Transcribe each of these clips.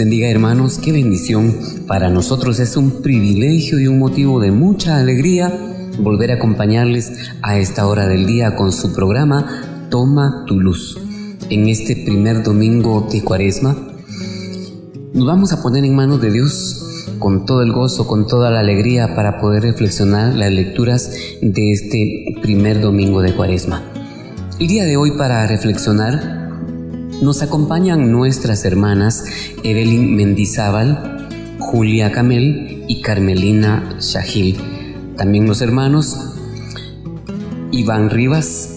Bendiga hermanos, qué bendición. Para nosotros es un privilegio y un motivo de mucha alegría volver a acompañarles a esta hora del día con su programa Toma tu luz. En este primer domingo de Cuaresma nos vamos a poner en manos de Dios con todo el gozo, con toda la alegría para poder reflexionar las lecturas de este primer domingo de Cuaresma. El día de hoy para reflexionar nos acompañan nuestras hermanas Evelyn Mendizábal, Julia Camel y Carmelina Shahil. También los hermanos Iván Rivas,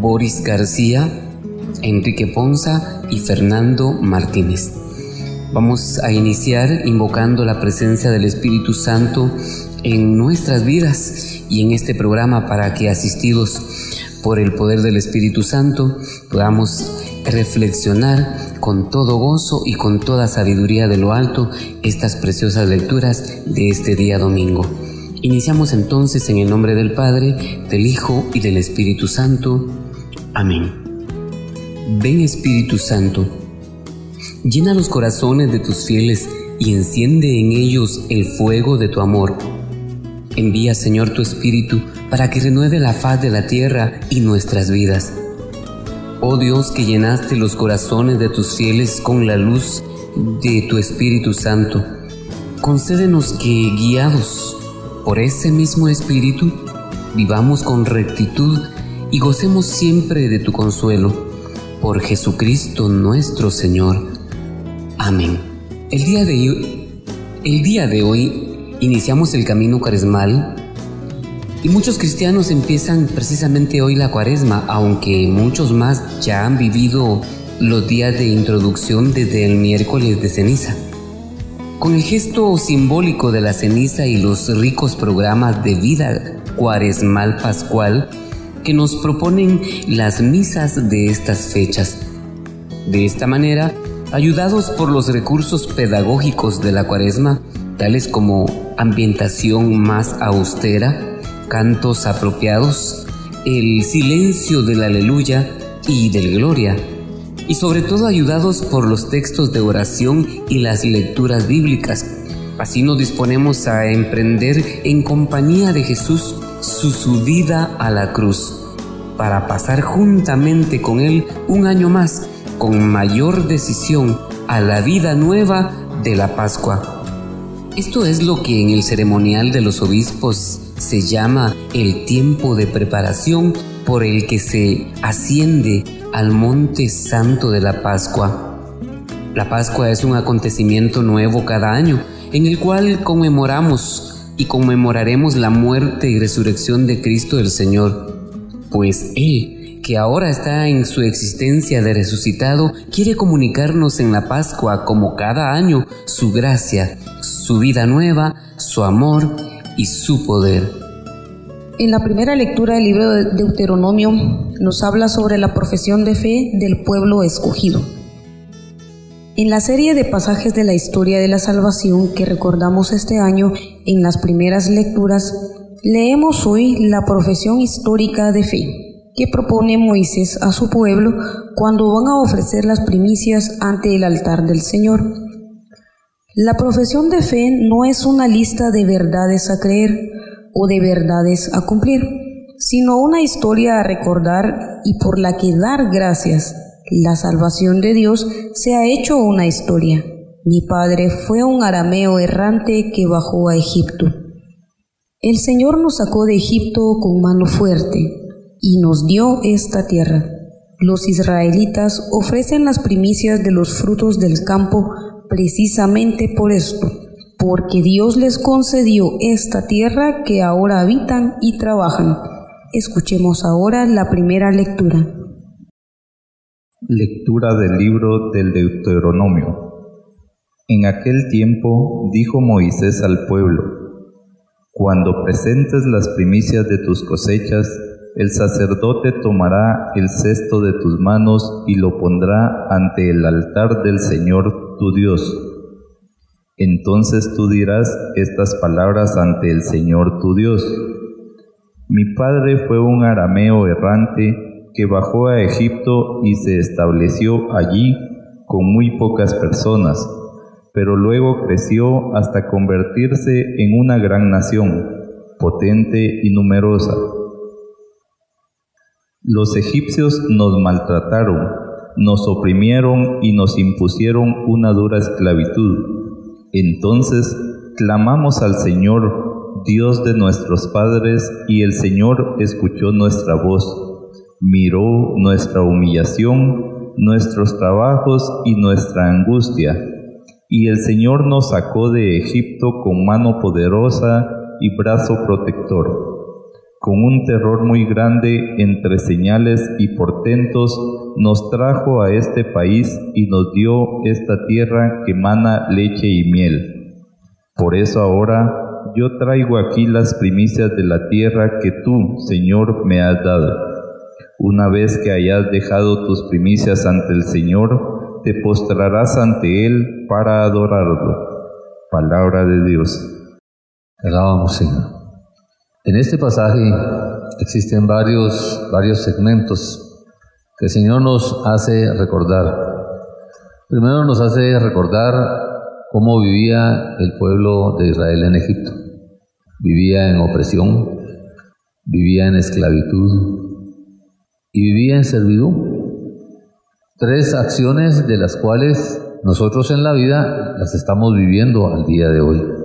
Boris García, Enrique Ponza y Fernando Martínez. Vamos a iniciar invocando la presencia del Espíritu Santo en nuestras vidas y en este programa para que asistidos por el poder del Espíritu Santo podamos reflexionar con todo gozo y con toda sabiduría de lo alto estas preciosas lecturas de este día domingo. Iniciamos entonces en el nombre del Padre, del Hijo y del Espíritu Santo. Amén. Ven Espíritu Santo, llena los corazones de tus fieles y enciende en ellos el fuego de tu amor. Envía Señor tu Espíritu para que renueve la faz de la tierra y nuestras vidas. Oh Dios que llenaste los corazones de tus fieles con la luz de tu Espíritu Santo, concédenos que, guiados por ese mismo Espíritu, vivamos con rectitud y gocemos siempre de tu consuelo. Por Jesucristo nuestro Señor. Amén. El día de hoy, el día de hoy iniciamos el camino carismal y muchos cristianos empiezan precisamente hoy la cuaresma, aunque muchos más ya han vivido los días de introducción desde el miércoles de ceniza. Con el gesto simbólico de la ceniza y los ricos programas de vida cuaresmal pascual que nos proponen las misas de estas fechas. De esta manera, ayudados por los recursos pedagógicos de la cuaresma, tales como ambientación más austera, cantos apropiados, el silencio del aleluya y del gloria, y sobre todo ayudados por los textos de oración y las lecturas bíblicas. Así nos disponemos a emprender en compañía de Jesús su subida a la cruz, para pasar juntamente con Él un año más, con mayor decisión, a la vida nueva de la Pascua. Esto es lo que en el ceremonial de los obispos se llama el tiempo de preparación por el que se asciende al monte santo de la Pascua. La Pascua es un acontecimiento nuevo cada año en el cual conmemoramos y conmemoraremos la muerte y resurrección de Cristo el Señor, pues Él, que ahora está en su existencia de resucitado, quiere comunicarnos en la Pascua como cada año su gracia, su vida nueva, su amor y su poder. En la primera lectura del libro de Deuteronomio nos habla sobre la profesión de fe del pueblo escogido. En la serie de pasajes de la historia de la salvación que recordamos este año en las primeras lecturas, leemos hoy la profesión histórica de fe que propone Moisés a su pueblo cuando van a ofrecer las primicias ante el altar del Señor. La profesión de fe no es una lista de verdades a creer o de verdades a cumplir, sino una historia a recordar y por la que dar gracias. La salvación de Dios se ha hecho una historia. Mi padre fue un arameo errante que bajó a Egipto. El Señor nos sacó de Egipto con mano fuerte y nos dio esta tierra. Los israelitas ofrecen las primicias de los frutos del campo precisamente por esto, porque Dios les concedió esta tierra que ahora habitan y trabajan. Escuchemos ahora la primera lectura. Lectura del libro del Deuteronomio. En aquel tiempo dijo Moisés al pueblo, Cuando presentes las primicias de tus cosechas, el sacerdote tomará el cesto de tus manos y lo pondrá ante el altar del Señor tu Dios. Entonces tú dirás estas palabras ante el Señor tu Dios. Mi padre fue un arameo errante que bajó a Egipto y se estableció allí con muy pocas personas, pero luego creció hasta convertirse en una gran nación, potente y numerosa. Los egipcios nos maltrataron, nos oprimieron y nos impusieron una dura esclavitud. Entonces clamamos al Señor, Dios de nuestros padres, y el Señor escuchó nuestra voz, miró nuestra humillación, nuestros trabajos y nuestra angustia. Y el Señor nos sacó de Egipto con mano poderosa y brazo protector con un terror muy grande entre señales y portentos, nos trajo a este país y nos dio esta tierra que mana leche y miel. Por eso ahora yo traigo aquí las primicias de la tierra que tú, Señor, me has dado. Una vez que hayas dejado tus primicias ante el Señor, te postrarás ante Él para adorarlo. Palabra de Dios. Alabamos, Señor. En este pasaje existen varios, varios segmentos que el Señor nos hace recordar. Primero nos hace recordar cómo vivía el pueblo de Israel en Egipto. Vivía en opresión, vivía en esclavitud y vivía en servidumbre. Tres acciones de las cuales nosotros en la vida las estamos viviendo al día de hoy.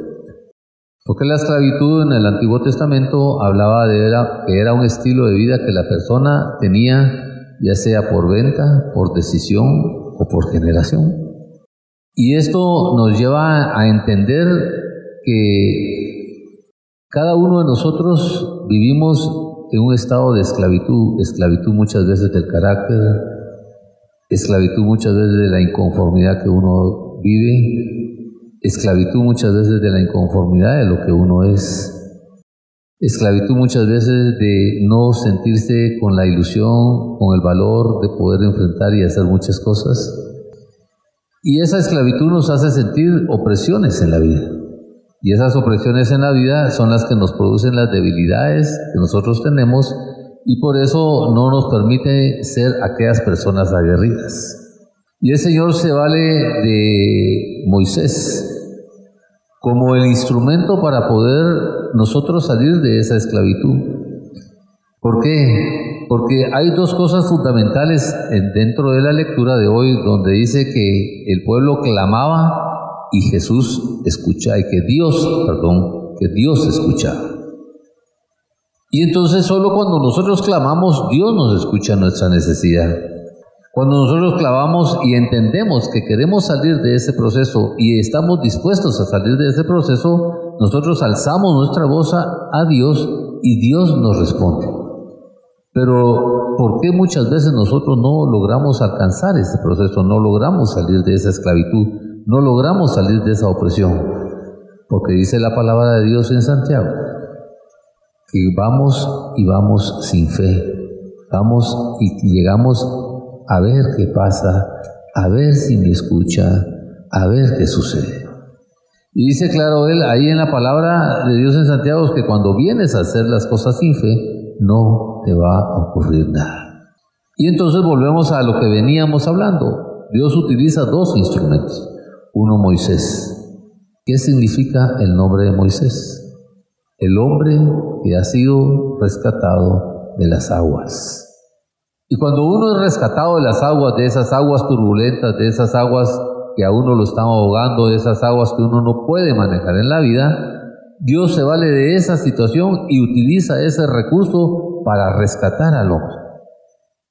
Porque la esclavitud en el Antiguo Testamento hablaba de que era un estilo de vida que la persona tenía ya sea por venta, por decisión o por generación. Y esto nos lleva a entender que cada uno de nosotros vivimos en un estado de esclavitud, esclavitud muchas veces del carácter, esclavitud muchas veces de la inconformidad que uno vive, esclavitud muchas veces de la inconformidad de lo que uno es, esclavitud muchas veces de no sentirse con la ilusión, con el valor de poder enfrentar y hacer muchas cosas. Y esa esclavitud nos hace sentir opresiones en la vida. Y esas opresiones en la vida son las que nos producen las debilidades que nosotros tenemos y por eso no nos permite ser aquellas personas aguerridas. Y el Señor se vale de Moisés como el instrumento para poder nosotros salir de esa esclavitud. ¿Por qué? Porque hay dos cosas fundamentales dentro de la lectura de hoy donde dice que el pueblo clamaba y Jesús escuchaba, y que Dios, perdón, que Dios escuchaba. Y entonces solo cuando nosotros clamamos, Dios nos escucha nuestra necesidad. Cuando nosotros clavamos y entendemos que queremos salir de ese proceso y estamos dispuestos a salir de ese proceso, nosotros alzamos nuestra voz a, Dios y Dios nos responde. Pero ¿por qué muchas veces nosotros no logramos alcanzar ese proceso? No logramos salir de esa esclavitud, no logramos salir de esa opresión. Porque dice la palabra de Dios en Santiago, que vamos y vamos sin fe, vamos y llegamos a ver qué pasa, a ver si me escucha, a ver qué sucede. Y dice claro él ahí en la palabra de Dios en Santiago que cuando vienes a hacer las cosas sin fe, no te va a ocurrir nada. Y entonces volvemos a lo que veníamos hablando. Dios utiliza dos instrumentos. Uno Moisés. ¿Qué significa el nombre de Moisés? El hombre que ha sido rescatado de las aguas. Y cuando uno es rescatado de las aguas, de esas aguas turbulentas, de esas aguas que a uno lo están ahogando, de esas aguas que uno no puede manejar en la vida, Dios se vale de esa situación y utiliza ese recurso para rescatar al hombre.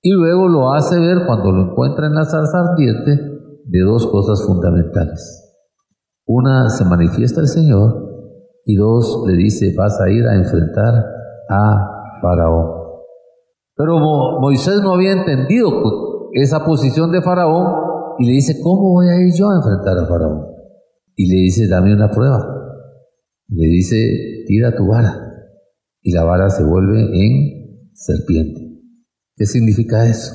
Y luego lo hace ver cuando lo encuentra en la zarza ardiente de dos cosas fundamentales. Una, se manifiesta el Señor y dos, le dice, vas a ir a enfrentar a Faraón. Pero Moisés no había entendido esa posición de Faraón y le dice, ¿cómo voy a ir yo a enfrentar a Faraón? Y le dice, dame una prueba. Le dice, tira tu vara. Y la vara se vuelve en serpiente. ¿Qué significa eso?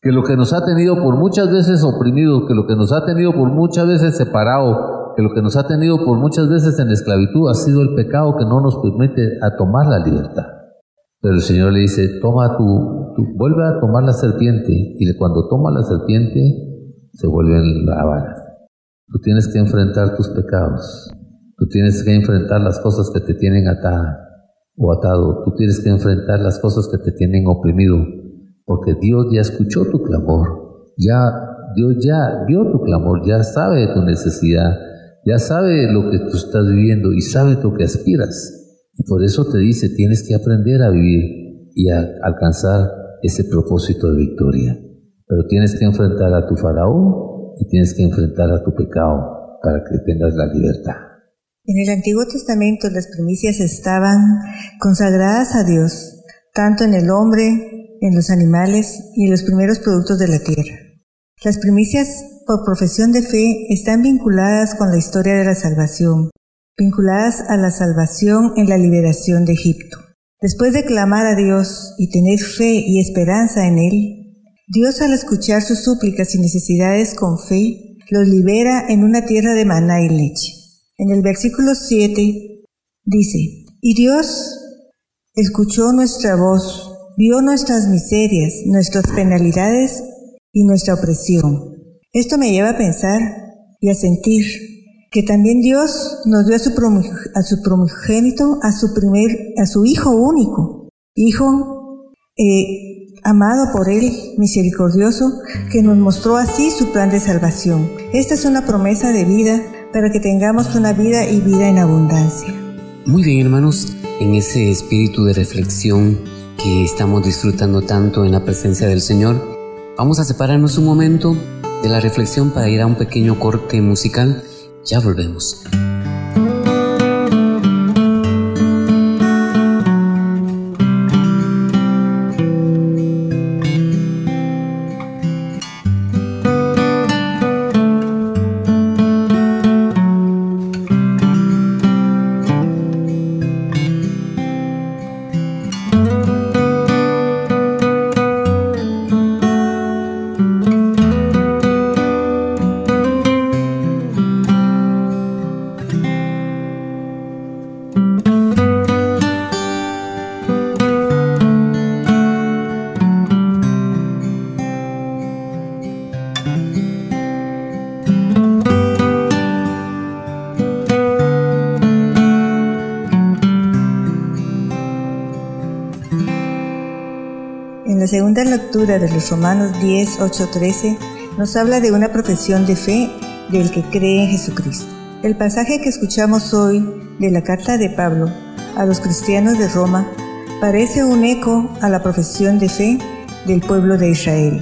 Que lo que nos ha tenido por muchas veces oprimido, que lo que nos ha tenido por muchas veces separado, que lo que nos ha tenido por muchas veces en esclavitud ha sido el pecado que no nos permite a tomar la libertad. Pero el Señor le dice, toma tu, vuelve a tomar la serpiente. Y cuando toma la serpiente, se vuelven la vara. Tú tienes que enfrentar tus pecados. Tú tienes que enfrentar las cosas que te tienen atada o atado. Tú tienes que enfrentar las cosas que te tienen oprimido. Porque Dios ya escuchó tu clamor. Ya, Dios ya vio tu clamor. Ya sabe tu necesidad. Ya sabe lo que tú estás viviendo y sabe lo que aspiras. Y por eso te dice, tienes que aprender a vivir y a alcanzar ese propósito de victoria. Pero tienes que enfrentar a tu faraón y tienes que enfrentar a tu pecado para que tengas la libertad. En el Antiguo Testamento las primicias estaban consagradas a Dios, tanto en el hombre, en los animales y en los primeros productos de la tierra. Las primicias por profesión de fe están vinculadas con la historia de la salvación, vinculadas a la salvación en la liberación de Egipto. Después de clamar a Dios y tener fe y esperanza en Él, Dios al escuchar sus súplicas y necesidades con fe, los libera en una tierra de maná y leche. En el versículo 7 dice, y Dios escuchó nuestra voz, vio nuestras miserias, nuestras penalidades y nuestra opresión. Esto me lleva a pensar y a sentir que también Dios nos dio a su, a a su primer, a su hijo único, hijo eh, amado por él, misericordioso, que nos mostró así su plan de salvación. Esta es una promesa de vida para que tengamos una vida y vida en abundancia. Muy bien, hermanos, en ese espíritu de reflexión que estamos disfrutando tanto en la presencia del Señor, vamos a separarnos un momento de la reflexión para ir a un pequeño corte musical ya volvemos. De los Romanos 10, 8, 13 nos habla de una profesión de fe del que cree en Jesucristo. El pasaje que escuchamos hoy de la carta de Pablo a los cristianos de Roma parece un eco a la profesión de fe del pueblo de Israel.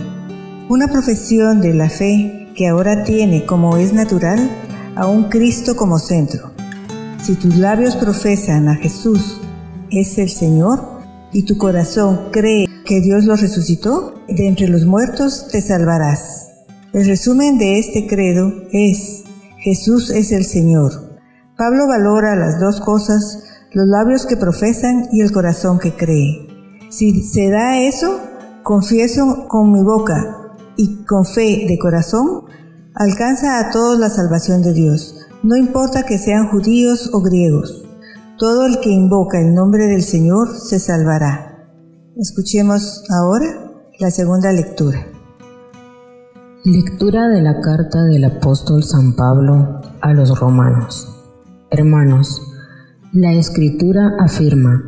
Una profesión de la fe que ahora tiene, como es natural, a un Cristo como centro. Si tus labios profesan a Jesús es el Señor y tu corazón cree que Dios lo resucitó, de entre los muertos te salvarás. El resumen de este credo es, Jesús es el Señor. Pablo valora las dos cosas, los labios que profesan y el corazón que cree. Si se da eso, confieso con mi boca y con fe de corazón, alcanza a todos la salvación de Dios, no importa que sean judíos o griegos. Todo el que invoca el nombre del Señor se salvará. Escuchemos ahora la segunda lectura. Lectura de la carta del apóstol San Pablo a los romanos. Hermanos, la escritura afirma,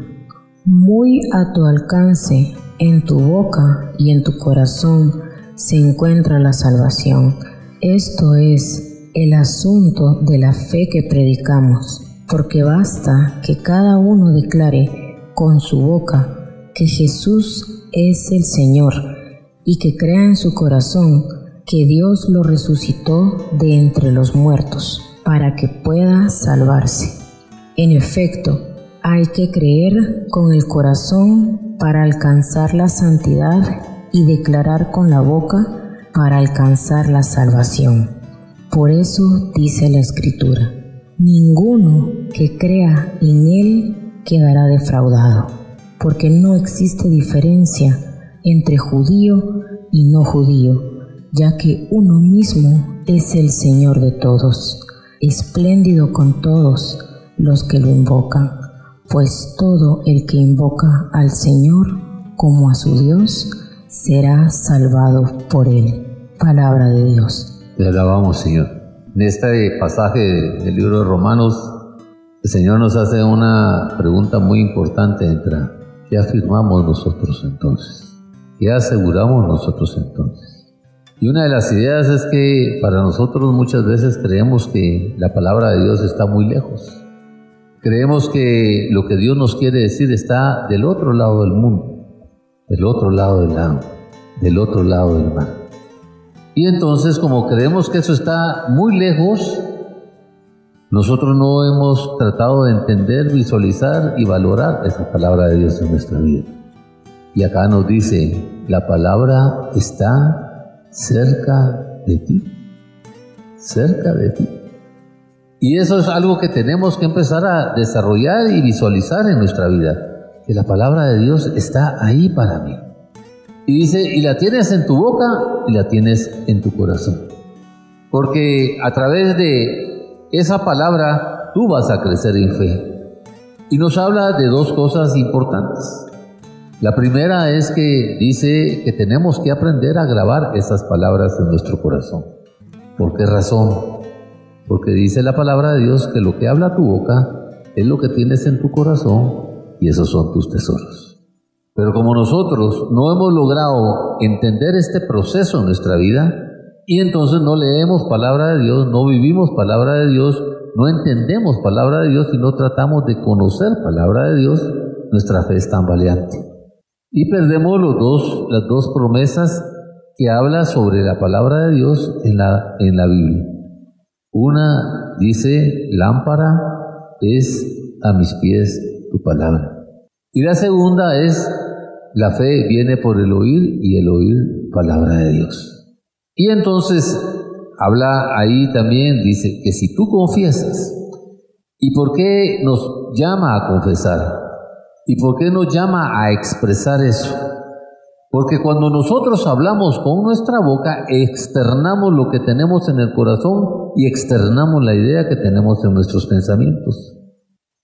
muy a tu alcance, en tu boca y en tu corazón se encuentra la salvación. Esto es el asunto de la fe que predicamos, porque basta que cada uno declare con su boca que Jesús es el Señor y que crea en su corazón que Dios lo resucitó de entre los muertos para que pueda salvarse. En efecto, hay que creer con el corazón para alcanzar la santidad y declarar con la boca para alcanzar la salvación. Por eso dice la Escritura, ninguno que crea en Él quedará defraudado porque no existe diferencia entre judío y no judío, ya que uno mismo es el Señor de todos, espléndido con todos los que lo invocan, pues todo el que invoca al Señor como a su Dios será salvado por él. Palabra de Dios. Te alabamos, Señor. En este pasaje del libro de Romanos, el Señor nos hace una pregunta muy importante. Entra. ¿Qué afirmamos nosotros entonces? ¿Qué aseguramos nosotros entonces? Y una de las ideas es que para nosotros muchas veces creemos que la palabra de Dios está muy lejos. Creemos que lo que Dios nos quiere decir está del otro lado del mundo, del otro lado del lago, del otro lado del mar. Y entonces como creemos que eso está muy lejos, nosotros no hemos tratado de entender, visualizar y valorar esa palabra de Dios en nuestra vida. Y acá nos dice, la palabra está cerca de ti, cerca de ti. Y eso es algo que tenemos que empezar a desarrollar y visualizar en nuestra vida, que la palabra de Dios está ahí para mí. Y dice, y la tienes en tu boca y la tienes en tu corazón. Porque a través de esa palabra tú vas a crecer en fe. Y nos habla de dos cosas importantes. La primera es que dice que tenemos que aprender a grabar esas palabras en nuestro corazón. ¿Por qué razón? Porque dice la palabra de Dios que lo que habla tu boca es lo que tienes en tu corazón y esos son tus tesoros. Pero como nosotros no hemos logrado entender este proceso en nuestra vida, y entonces no leemos palabra de Dios, no vivimos palabra de Dios, no entendemos palabra de Dios y no tratamos de conocer palabra de Dios, nuestra fe es tan valiente. Y perdemos los dos, las dos promesas que habla sobre la palabra de Dios en la, en la Biblia. Una dice, lámpara es a mis pies tu palabra. Y la segunda es, la fe viene por el oír y el oír palabra de Dios. Y entonces habla ahí también, dice que si tú confiesas, ¿y por qué nos llama a confesar? ¿Y por qué nos llama a expresar eso? Porque cuando nosotros hablamos con nuestra boca, externamos lo que tenemos en el corazón y externamos la idea que tenemos en nuestros pensamientos.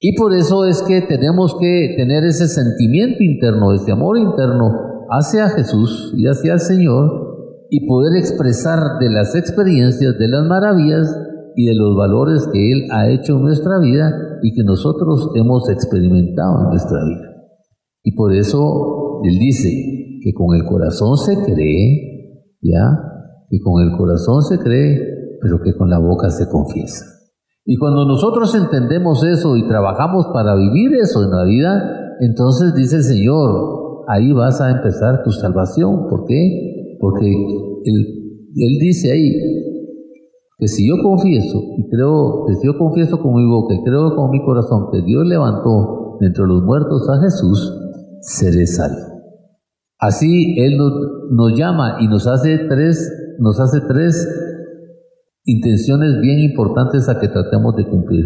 Y por eso es que tenemos que tener ese sentimiento interno, ese amor interno hacia Jesús y hacia el Señor y poder expresar de las experiencias, de las maravillas y de los valores que Él ha hecho en nuestra vida y que nosotros hemos experimentado en nuestra vida. Y por eso Él dice que con el corazón se cree, ¿ya? Que con el corazón se cree, pero que con la boca se confiesa. Y cuando nosotros entendemos eso y trabajamos para vivir eso en la vida, entonces dice el Señor, ahí vas a empezar tu salvación. ¿Por qué? Porque Él, él dice ahí que si yo confieso y creo, que si yo confieso con mi boca y creo con mi corazón que Dios levantó entre los muertos a Jesús, seré salvo. Así Él nos, nos llama y nos hace tres, nos hace tres intenciones bien importantes a que tratemos de cumplir.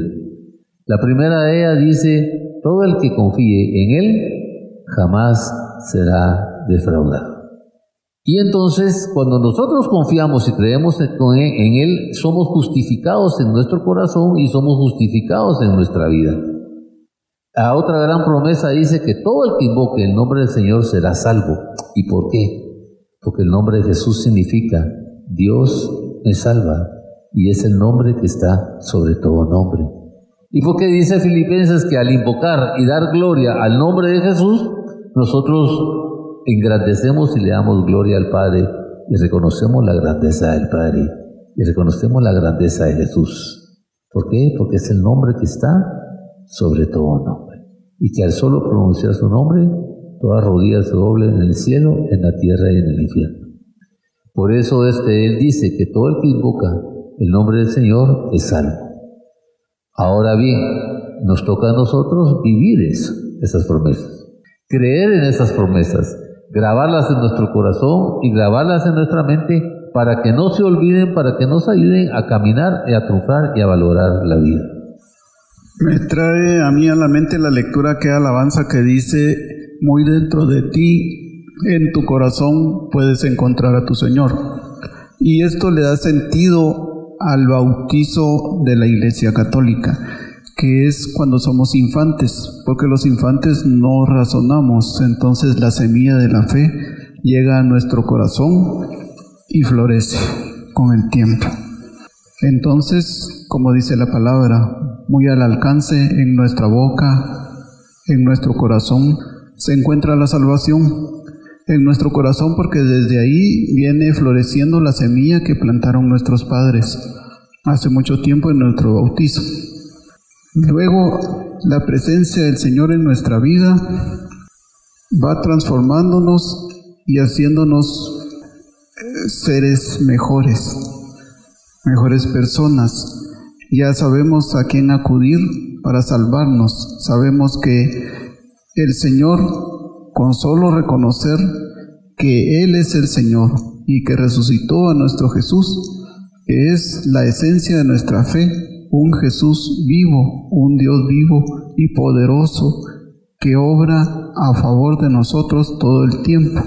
La primera de ellas dice, todo el que confíe en Él jamás será defraudado. Y entonces, cuando nosotros confiamos y creemos en Él, somos justificados en nuestro corazón y somos justificados en nuestra vida. La otra gran promesa dice que todo el que invoque el nombre del Señor será salvo. ¿Y por qué? Porque el nombre de Jesús significa Dios me salva y es el nombre que está sobre todo nombre. ¿Y por qué dice Filipenses que al invocar y dar gloria al nombre de Jesús, nosotros engrandecemos y le damos gloria al Padre y reconocemos la grandeza del Padre y reconocemos la grandeza de Jesús? ¿Por qué? Porque es el nombre que está sobre todo nombre. Y que al solo pronunciar su nombre, todas rodillas se doblen en el cielo, en la tierra y en el infierno. Por eso es Él dice que todo el que invoca el nombre del Señor es salvo. Ahora bien, nos toca a nosotros vivir eso, esas promesas, creer en esas promesas, grabarlas en nuestro corazón y grabarlas en nuestra mente para que no se olviden, para que nos ayuden a caminar y a triunfar y a valorar la vida. Me trae a mí a la mente la lectura que alabanza que dice, muy dentro de ti, en tu corazón puedes encontrar a tu Señor. Y esto le da sentido al bautizo de la Iglesia Católica, que es cuando somos infantes, porque los infantes no razonamos, entonces la semilla de la fe llega a nuestro corazón y florece. con el tiempo. Entonces, como dice la palabra, muy al alcance en nuestra boca, en nuestro corazón, se encuentra la salvación. En nuestro corazón porque desde ahí viene floreciendo la semilla que plantaron nuestros padres hace mucho tiempo en nuestro bautizo. Luego, la presencia del Señor en nuestra vida va transformándonos y haciéndonos eh, seres mejores, mejores personas. Ya sabemos a quién acudir para salvarnos. Sabemos que el Señor, con solo reconocer que Él es el Señor y que resucitó a nuestro Jesús, que es la esencia de nuestra fe, un Jesús vivo, un Dios vivo y poderoso que obra a favor de nosotros todo el tiempo.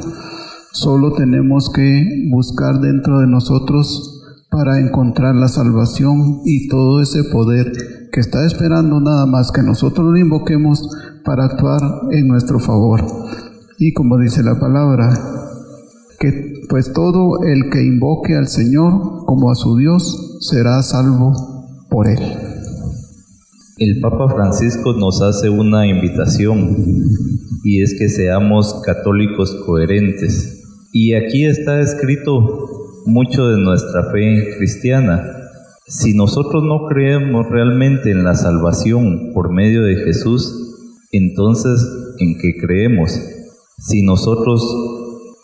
Solo tenemos que buscar dentro de nosotros para encontrar la salvación y todo ese poder que está esperando nada más que nosotros lo invoquemos para actuar en nuestro favor. Y como dice la palabra, que pues todo el que invoque al Señor como a su Dios será salvo por él. El Papa Francisco nos hace una invitación y es que seamos católicos coherentes. Y aquí está escrito mucho de nuestra fe cristiana. Si nosotros no creemos realmente en la salvación por medio de Jesús, entonces ¿en qué creemos? Si nosotros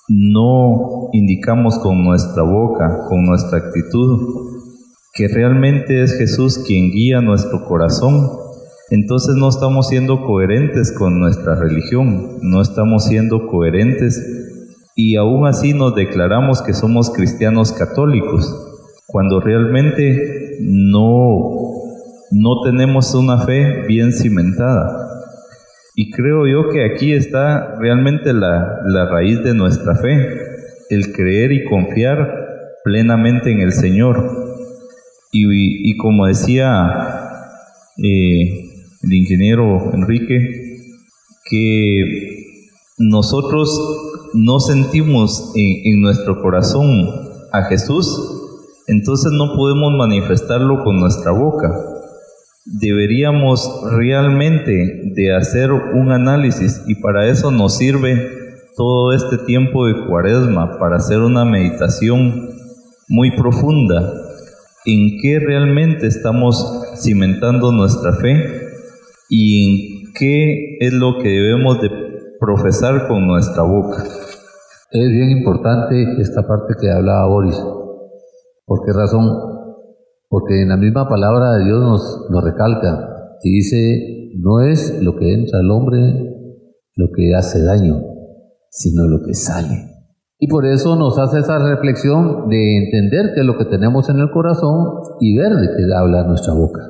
no indicamos con nuestra boca, con nuestra actitud, que realmente es Jesús quien guía nuestro corazón, entonces no estamos siendo coherentes con nuestra religión, no estamos siendo coherentes y aún así nos declaramos que somos cristianos católicos, cuando realmente no, no tenemos una fe bien cimentada. Y creo yo que aquí está realmente la, la raíz de nuestra fe, el creer y confiar plenamente en el Señor. Y, como decía eh, el ingeniero Enrique, que nosotros no sentimos en, en nuestro corazón a Jesús, entonces no podemos manifestarlo con nuestra boca. Deberíamos realmente de hacer un análisis y para eso nos sirve todo este tiempo de cuaresma, para hacer una meditación muy profunda en qué realmente estamos cimentando nuestra fe y en qué es lo que debemos de profesar con nuestra boca. Es bien importante esta parte que hablaba Boris. ¿Por qué razón? Porque en la misma palabra de Dios nos, nos recalca y dice, no es lo que entra al hombre lo que hace daño, sino lo que sale. Y por eso nos hace esa reflexión de entender qué es lo que tenemos en el corazón y ver de qué habla nuestra boca.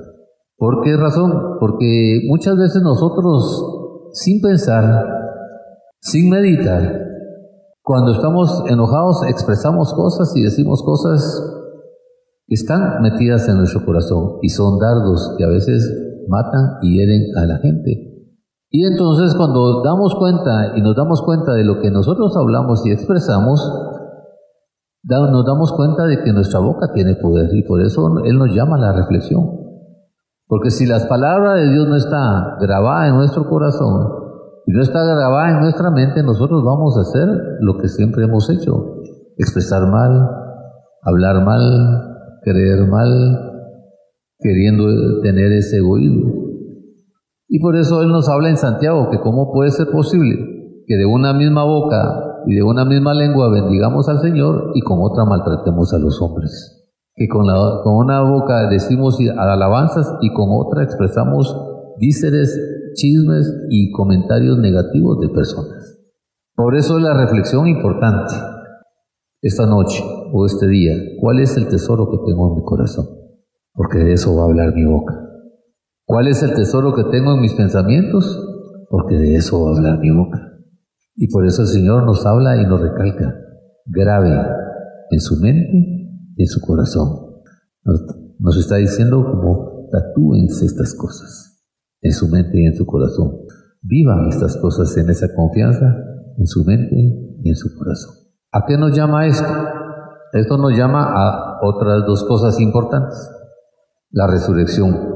¿Por qué razón? Porque muchas veces nosotros, sin pensar, sin meditar, cuando estamos enojados expresamos cosas y decimos cosas están metidas en nuestro corazón y son dardos que a veces matan y hieren a la gente. Y entonces cuando damos cuenta y nos damos cuenta de lo que nosotros hablamos y expresamos, nos damos cuenta de que nuestra boca tiene poder y por eso Él nos llama a la reflexión. Porque si las palabras de Dios no está grabada en nuestro corazón y no está grabada en nuestra mente, nosotros vamos a hacer lo que siempre hemos hecho, expresar mal, hablar mal, creer mal, queriendo tener ese egoísmo. Y por eso Él nos habla en Santiago que cómo puede ser posible que de una misma boca y de una misma lengua bendigamos al Señor y con otra maltratemos a los hombres. Que con, la, con una boca decimos alabanzas y con otra expresamos díceres, chismes y comentarios negativos de personas. Por eso es la reflexión importante esta noche o este día, ¿cuál es el tesoro que tengo en mi corazón? Porque de eso va a hablar mi boca. ¿Cuál es el tesoro que tengo en mis pensamientos? Porque de eso va a hablar mi boca. Y por eso el Señor nos habla y nos recalca, grave en su mente y en su corazón. Nos, está diciendo como tatúense estas cosas en su mente y en su corazón. Vivan estas cosas en esa confianza en su mente y en su corazón. ¿A qué nos llama esto? Esto nos llama a otras dos cosas importantes. La resurrección.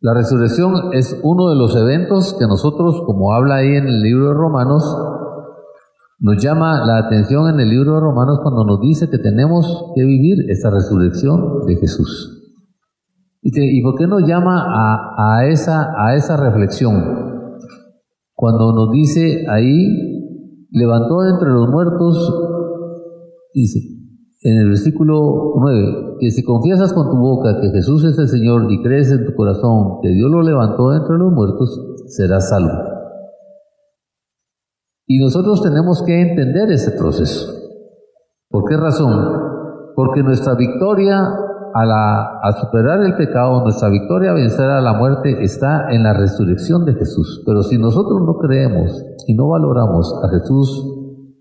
La resurrección es uno de los eventos que nosotros, como habla ahí en el libro de Romanos, nos llama la atención en el libro de Romanos cuando nos dice que tenemos que vivir esa resurrección de Jesús. ¿Y, por qué nos llama a, a, esa, a esa reflexión? Cuando nos dice ahí, levantó entre los muertos, dice, en el versículo 9, que si confiesas con tu boca que Jesús es el Señor y crees en tu corazón que Dios lo levantó entre los muertos, serás salvo. Y nosotros tenemos que entender ese proceso. ¿Por qué razón? Porque nuestra victoria a, superar el pecado, nuestra victoria a vencer a la muerte está en la resurrección de Jesús. Pero si nosotros no creemos y no valoramos a Jesús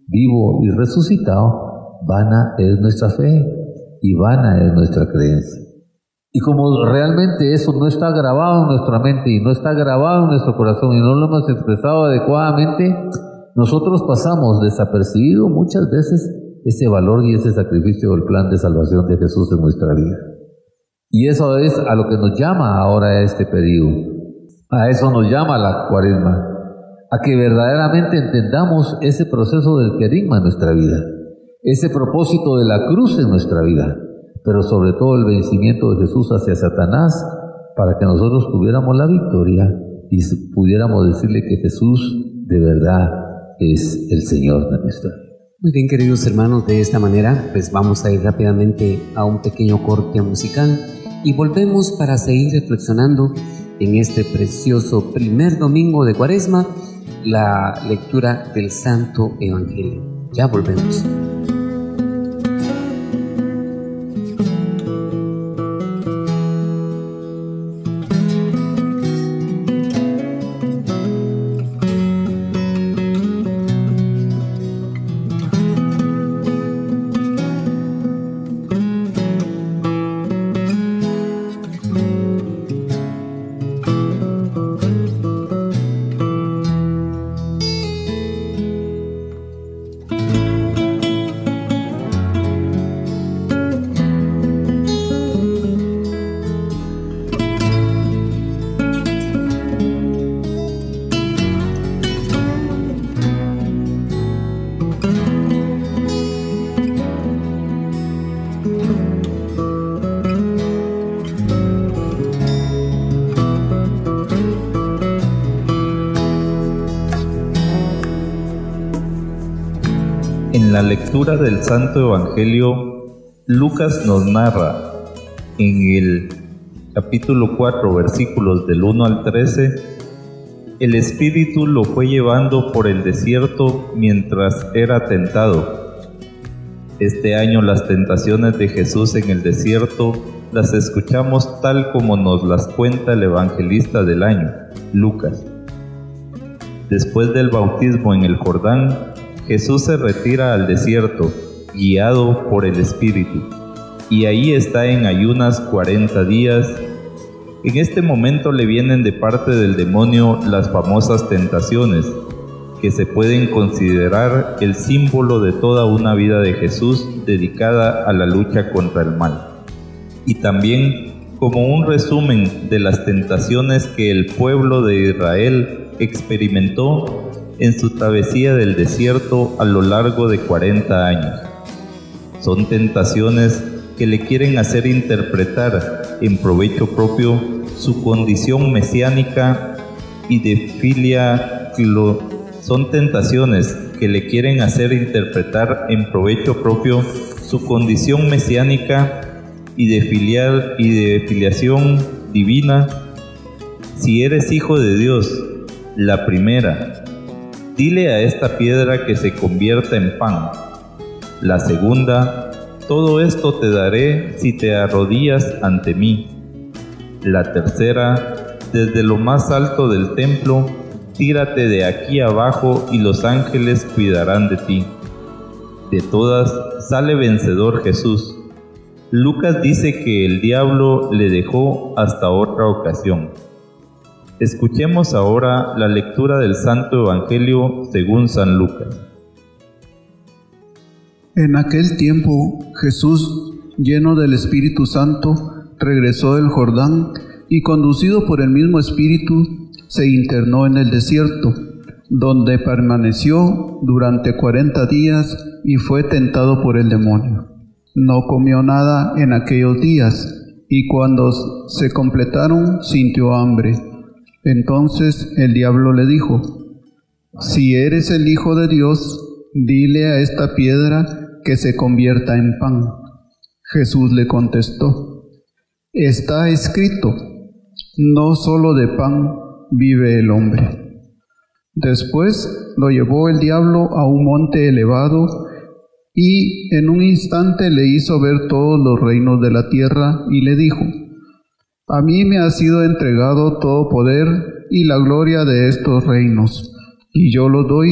vivo y resucitado, vana es nuestra fe y vana es nuestra creencia. Y como realmente eso no está grabado en nuestra mente y no está grabado en nuestro corazón y no lo hemos expresado adecuadamente, nosotros pasamos desapercibido muchas veces ese valor y ese sacrificio del plan de salvación de Jesús en nuestra vida. Y eso es a lo que nos llama ahora este periodo. A eso nos llama la cuaresma. A que verdaderamente entendamos ese proceso del querigma en nuestra vida. Ese propósito de la cruz en nuestra vida. Pero sobre todo el vencimiento de Jesús hacia Satanás para que nosotros tuviéramos la victoria y pudiéramos decirle que Jesús de verdad es el Señor de nuestra vida. Muy bien, queridos hermanos, de esta manera, pues vamos a ir rápidamente a un pequeño corte musical y volvemos para seguir reflexionando en este precioso primer domingo de Cuaresma, la lectura del Santo Evangelio. Ya volvemos. Lectura del Santo Evangelio, Lucas nos narra en el capítulo 4, versículos del 1 al 13, el Espíritu lo fue llevando por el desierto mientras era tentado. Este año las tentaciones de Jesús en el desierto las escuchamos tal como nos las cuenta el evangelista del año, Lucas. Después del bautismo en el Jordán, Jesús se retira al desierto, guiado por el Espíritu, y ahí está en ayunas 40 días. En este momento le vienen de parte del demonio las famosas tentaciones, que se pueden considerar el símbolo de toda una vida de Jesús dedicada a la lucha contra el mal. Y también como un resumen de las tentaciones que el pueblo de Israel experimentó en su travesía del desierto a lo largo de 40 años. Son tentaciones que le quieren hacer interpretar en provecho propio su condición mesiánica y de filia son tentaciones que le quieren hacer interpretar en provecho propio su condición mesiánica y de filial y de filiación divina. Si eres hijo de Dios, la primera, Dile a esta piedra que se convierta en pan. La segunda, todo esto te daré si te arrodillas ante mí. La tercera, desde lo más alto del templo, tírate de aquí abajo y los ángeles cuidarán de ti. De todas sale vencedor Jesús. Lucas dice que el diablo le dejó hasta otra ocasión. Escuchemos ahora la lectura del Santo Evangelio según San Lucas. En aquel tiempo Jesús lleno del Espíritu Santo, regresó del Jordán y conducido por el mismo Espíritu, se internó en el desierto, donde permaneció durante cuarenta días y fue tentado por el demonio. No comió nada en aquellos días, y cuando se completaron sintió hambre. Entonces el diablo le dijo, Si eres el Hijo de Dios, dile a esta piedra que se convierta en pan. Jesús le contestó, Está escrito, no solo de pan vive el hombre. Después lo llevó el diablo a un monte elevado y en un instante le hizo ver todos los reinos de la tierra y le dijo, A mí me ha sido entregado todo poder y la gloria de estos reinos, y yo lo doy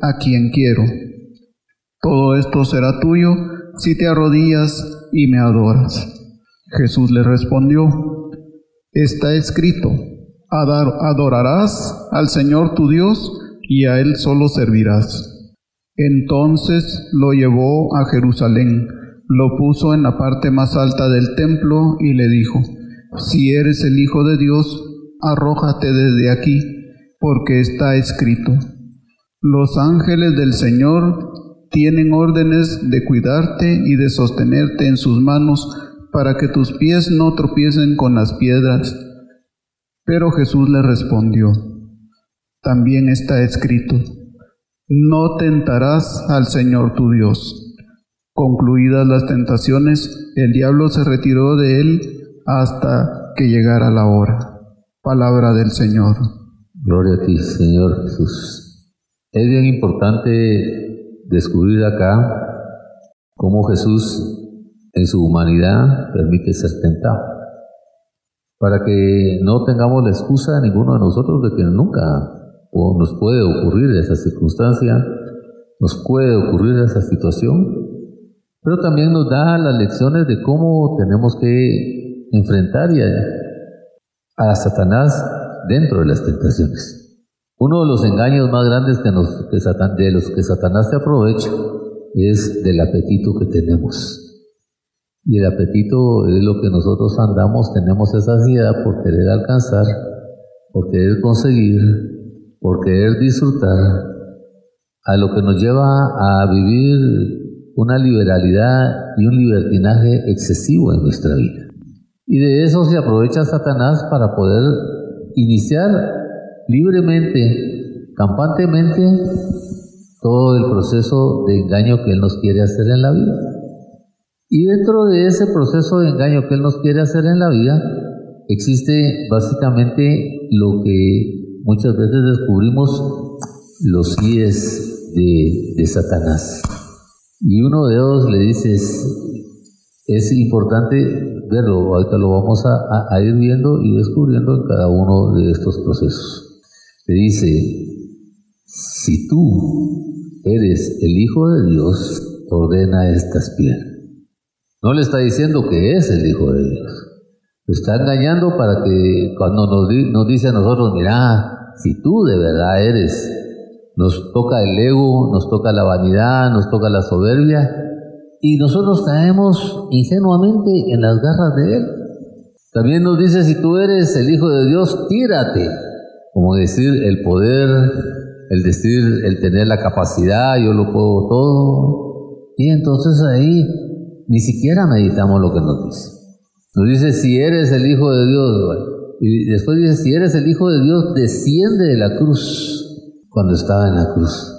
a quien quiero. Todo esto será tuyo si te arrodillas y me adoras. Jesús le respondió, Está escrito, adorarás al Señor tu Dios y a Él solo servirás. Entonces lo llevó a Jerusalén, lo puso en la parte más alta del templo y le dijo, Si eres el Hijo de Dios, arrójate desde aquí, porque está escrito, Los ángeles del Señor tienen órdenes de cuidarte y de sostenerte en sus manos para que tus pies no tropiecen con las piedras. Pero Jesús le respondió, también está escrito, no tentarás al Señor tu Dios. Concluidas las tentaciones, el diablo se retiró de él hasta que llegara la hora. Palabra del Señor. Gloria a ti, Señor Jesús. Es bien importante descubrir acá cómo Jesús en su humanidad permite ser tentado. Para que no tengamos la excusa ninguno de nosotros de que nunca nos puede ocurrir esa circunstancia, nos puede ocurrir esa situación, pero también nos da las lecciones de cómo tenemos que enfrentar a, Satanás dentro de las tentaciones. Uno de los engaños más grandes que nos, de los que Satanás se aprovecha es del apetito que tenemos. Y el apetito es lo que nosotros andamos, tenemos esa ansiedad por querer alcanzar, por querer conseguir, por querer disfrutar, a lo que nos lleva a vivir una liberalidad y un libertinaje excesivo en nuestra vida. Y de eso se aprovecha Satanás para poder iniciar libremente, campantemente, todo el proceso de engaño que Él nos quiere hacer en la vida. Y dentro de ese proceso de engaño que Él nos quiere hacer en la vida, existe básicamente lo que muchas veces descubrimos los pies de, Satanás. Y uno de ellos le dice, es, importante ahorita lo vamos a, ir viendo y descubriendo en cada uno de estos procesos. Le dice, si tú eres el Hijo de Dios, ordena estas piedras. No le está diciendo que es el Hijo de Dios. Lo está engañando para que cuando nos, nos dice a nosotros, mira, si tú de verdad eres, nos toca el ego, nos toca la vanidad, nos toca la soberbia, y nosotros caemos ingenuamente en las garras de Él. También nos dice, si tú eres el Hijo de Dios, tírate. Como decir, el poder, el decir, el tener la capacidad, yo lo puedo todo. Y entonces ahí ni siquiera meditamos lo que nos dice. Nos dice, si eres el Hijo de Dios, y después dice, si eres el Hijo de Dios, desciende de la cruz cuando estaba en la cruz,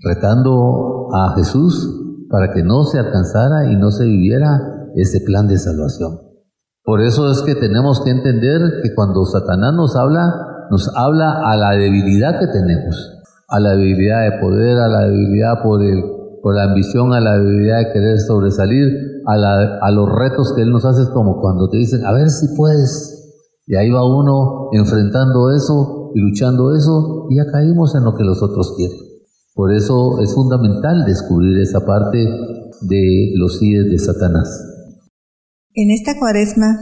retando a Jesús para que no se alcanzara y no se viviera ese plan de salvación. Por eso es que tenemos que entender que cuando Satanás nos habla, nos habla a la debilidad que tenemos, a la debilidad de poder, a la debilidad por, el, por la ambición, a la debilidad de querer sobresalir, a, los retos que Él nos hace, como cuando te dicen, a ver si puedes. Y ahí va uno enfrentando eso y luchando eso, y ya caímos en lo que los otros quieren. Por eso es fundamental descubrir esa parte de los ideas de Satanás. En esta cuaresma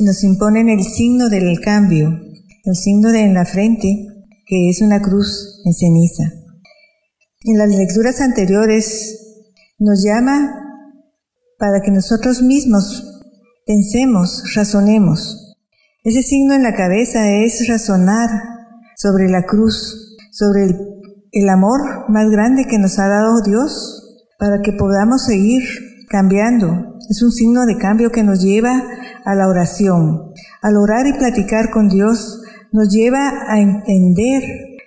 nos imponen el signo del cambio, el signo en la frente, que es una cruz en ceniza. En las lecturas anteriores nos llama para que nosotros mismos pensemos, razonemos. Ese signo en la cabeza es razonar sobre la cruz, sobre el, el amor más grande que nos ha dado Dios, para que podamos seguir cambiando. Es un signo de cambio que nos lleva a la oración. Al orar y platicar con Dios nos lleva a entender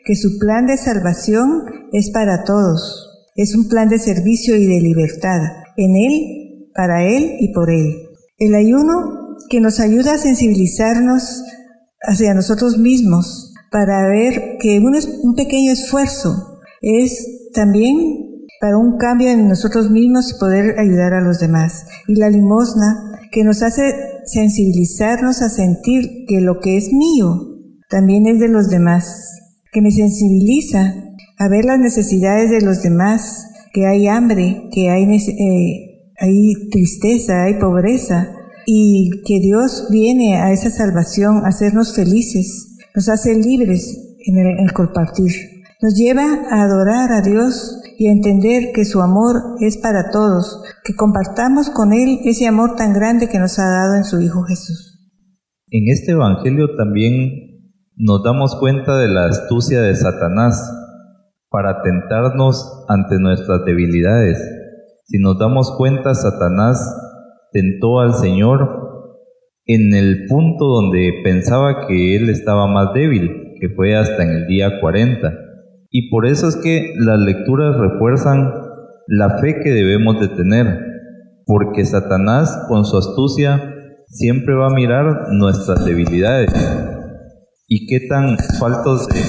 que su plan de salvación es para todos. Es un plan de servicio y de libertad. En Él, para Él y por Él. El ayuno que nos ayuda a sensibilizarnos hacia nosotros mismos para ver que un, un pequeño esfuerzo es también para un cambio en nosotros mismos y poder ayudar a los demás. Y la limosna que nos hace sensibilizarnos a sentir que lo que es mío también es de los demás, que me sensibiliza a ver las necesidades de los demás, que hay hambre, que hay, eh, hay tristeza, hay pobreza, y que Dios viene a esa salvación a hacernos felices, nos hace libres en el, compartir, nos lleva a adorar a Dios y entender que su amor es para todos, que compartamos con Él ese amor tan grande que nos ha dado en su Hijo Jesús. En este Evangelio también nos damos cuenta de la astucia de Satanás para tentarnos ante nuestras debilidades. Si nos damos cuenta, Satanás tentó al Señor en el punto donde pensaba que Él estaba más débil, que fue hasta en el día 40 y por eso es que las lecturas refuerzan la fe que debemos de tener, porque Satanás con su astucia siempre va a mirar nuestras debilidades. Y qué tan faltos de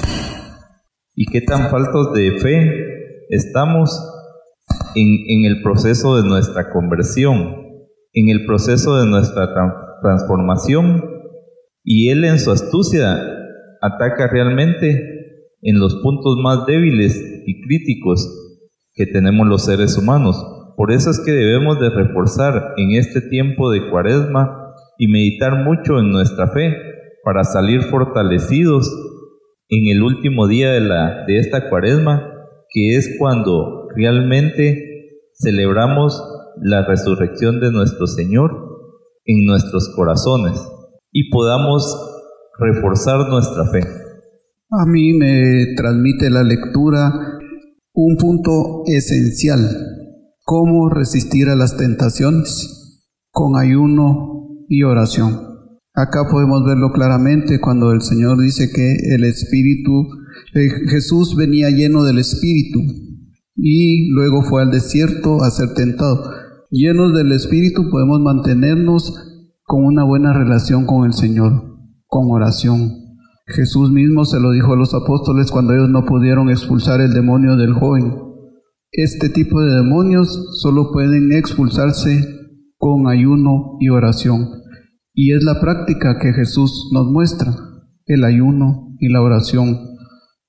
y qué tan faltos de fe estamos en, en el proceso de nuestra conversión, en el proceso de nuestra transformación y él en su astucia ataca realmente en los puntos más débiles y críticos que tenemos los seres humanos. Por eso es que debemos de reforzar en este tiempo de cuaresma y meditar mucho en nuestra fe para salir fortalecidos en el último día de, la, de esta cuaresma, que es cuando realmente celebramos la resurrección de nuestro Señor en nuestros corazones y podamos reforzar nuestra fe. A mí me transmite la lectura un punto esencial, cómo resistir a las tentaciones con ayuno y oración. Acá podemos verlo claramente cuando el Señor dice que el Espíritu, eh, Jesús venía lleno del Espíritu y luego fue al desierto a ser tentado. Llenos del Espíritu podemos mantenernos con una buena relación con el Señor, con oración. Jesús mismo se lo dijo a los apóstoles cuando ellos no pudieron expulsar el demonio del joven. Este tipo de demonios solo pueden expulsarse con ayuno y oración. Y es la práctica que Jesús nos muestra, el ayuno y la oración.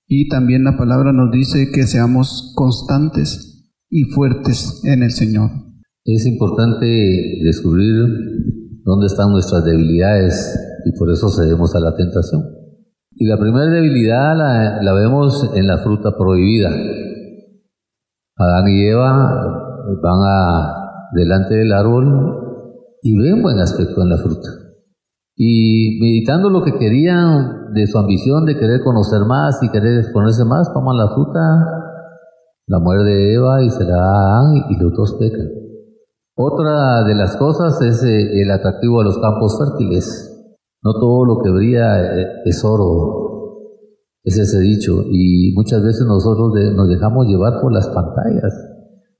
Y también la palabra nos dice que seamos constantes y fuertes en el Señor. Es importante descubrir dónde están nuestras debilidades y por eso cedemos a la tentación. Y la primera debilidad la, vemos en la fruta prohibida. Adán y Eva van a, delante del árbol y ven buen aspecto en la fruta. Y meditando lo que querían de su ambición de querer conocer más y querer exponerse más, toman la fruta, la muerde Eva y se la dan y los dos pecan. Otra de las cosas es eh, el atractivo a los campos fértiles. No todo lo que brilla eh, es oro, es ese dicho. Y muchas veces nosotros nos dejamos llevar por las pantallas.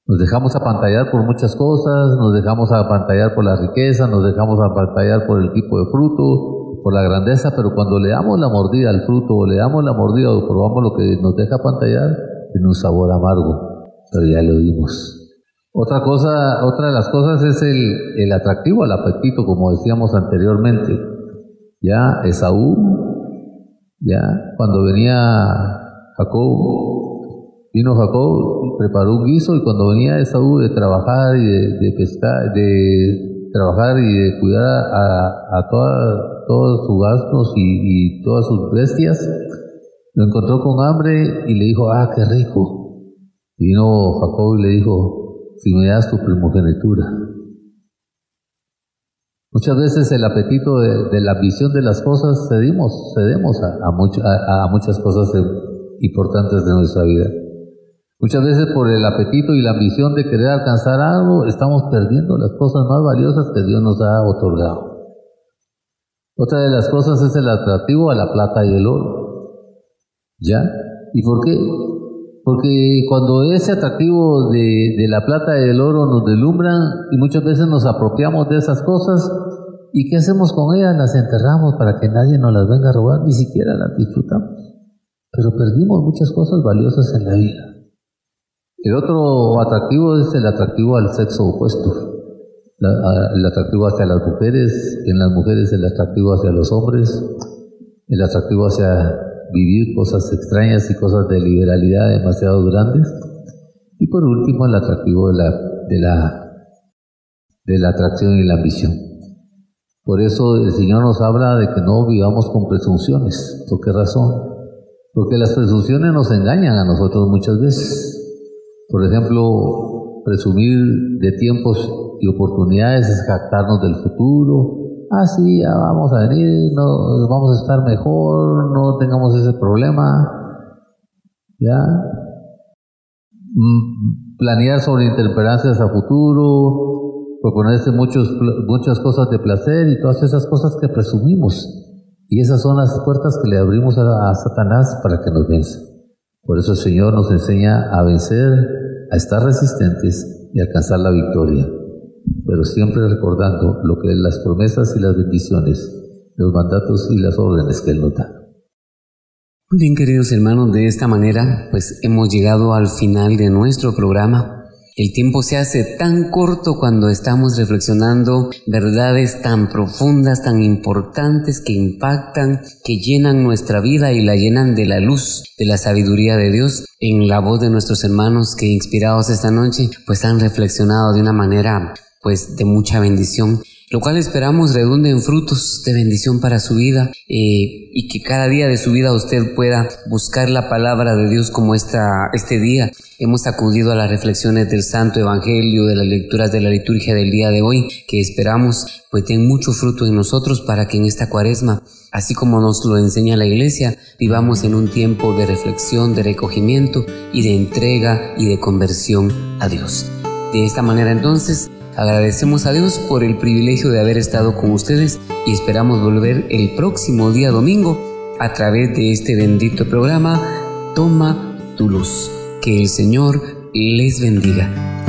Nos dejamos apantallar por muchas cosas, nos dejamos apantallar por la riqueza, nos dejamos apantallar por el tipo de fruto, por la grandeza, pero cuando le damos la mordida al fruto, o le damos la mordida o probamos lo que nos deja apantallar, tiene un sabor amargo, pero ya lo vimos. Otra cosa, otra de las cosas es el, el atractivo al apetito, como decíamos anteriormente ya Esaú, ya cuando venía Jacob, vino Jacob preparó un guiso y cuando venía Esaú de trabajar y de, pescar, de trabajar y de cuidar a, a todos sus gastos y, todas sus bestias, lo encontró con hambre y le dijo, ah, qué rico. Y vino Jacob y le dijo, si me das tu primogenitura. Muchas veces el apetito de, la visión de las cosas cedimos, cedemos a, a, a muchas cosas importantes de nuestra vida. Muchas veces por el apetito y la ambición de querer alcanzar algo, estamos perdiendo las cosas más valiosas que Dios nos ha otorgado. Otra de las cosas es el atractivo a la plata y el oro. ¿Ya? ¿Y por qué? Porque cuando ese atractivo de, de la plata y el oro nos deslumbran y muchas veces nos apropiamos de esas cosas, ¿y qué hacemos con ellas? Las enterramos para que nadie nos las venga a robar, ni siquiera las disfrutamos. Pero perdimos muchas cosas valiosas en la vida. El otro atractivo es el atractivo al sexo opuesto. el atractivo hacia las mujeres, en las mujeres el atractivo hacia los hombres, el atractivo hacia vivir cosas extrañas y cosas de liberalidad demasiado grandes. Y por último, el atractivo de la, de la, de la atracción y la ambición. Por eso el Señor nos habla de que no vivamos con presunciones. ¿Por qué razón? Porque las presunciones nos engañan a nosotros muchas veces. Por ejemplo, presumir de tiempos y oportunidades es jactarnos del futuro. Ah, sí, ya vamos a venir, no, vamos a estar mejor, no tengamos ese problema. ¿Ya? Mm, planear sobre intemperancias a futuro, proponerse muchos, muchas cosas de placer y todas esas cosas que presumimos. Y esas son las puertas que le abrimos a, Satanás para que nos venza. Por eso el Señor nos enseña a vencer, a estar resistentes y alcanzar la victoria. Pero siempre recordando lo que las promesas y las bendiciones, los mandatos y las órdenes que Él nos da. Bien, queridos hermanos, de esta manera, pues hemos llegado al final de nuestro programa. El tiempo se hace tan corto cuando estamos reflexionando verdades tan profundas, tan importantes, que impactan, que llenan nuestra vida y la llenan de la luz, de la sabiduría de Dios, en la voz de nuestros hermanos que inspirados esta noche, pues han reflexionado de una manera pues de mucha bendición lo cual esperamos redunde en frutos de bendición para su vida eh, y que cada día de su vida usted pueda buscar la palabra de Dios como esta, este día. Hemos acudido a las reflexiones del Santo Evangelio, de las lecturas de la liturgia del día de hoy, que esperamos pues den mucho fruto en nosotros para que en esta cuaresma, así como nos lo enseña la iglesia, vivamos en un tiempo de reflexión, de recogimiento y de entrega y de conversión a Dios. De esta manera entonces, Agradecemos a Dios por el privilegio de haber estado con ustedes y esperamos volver el próximo día domingo a través de este bendito programa Toma tu luz. Que el Señor les bendiga.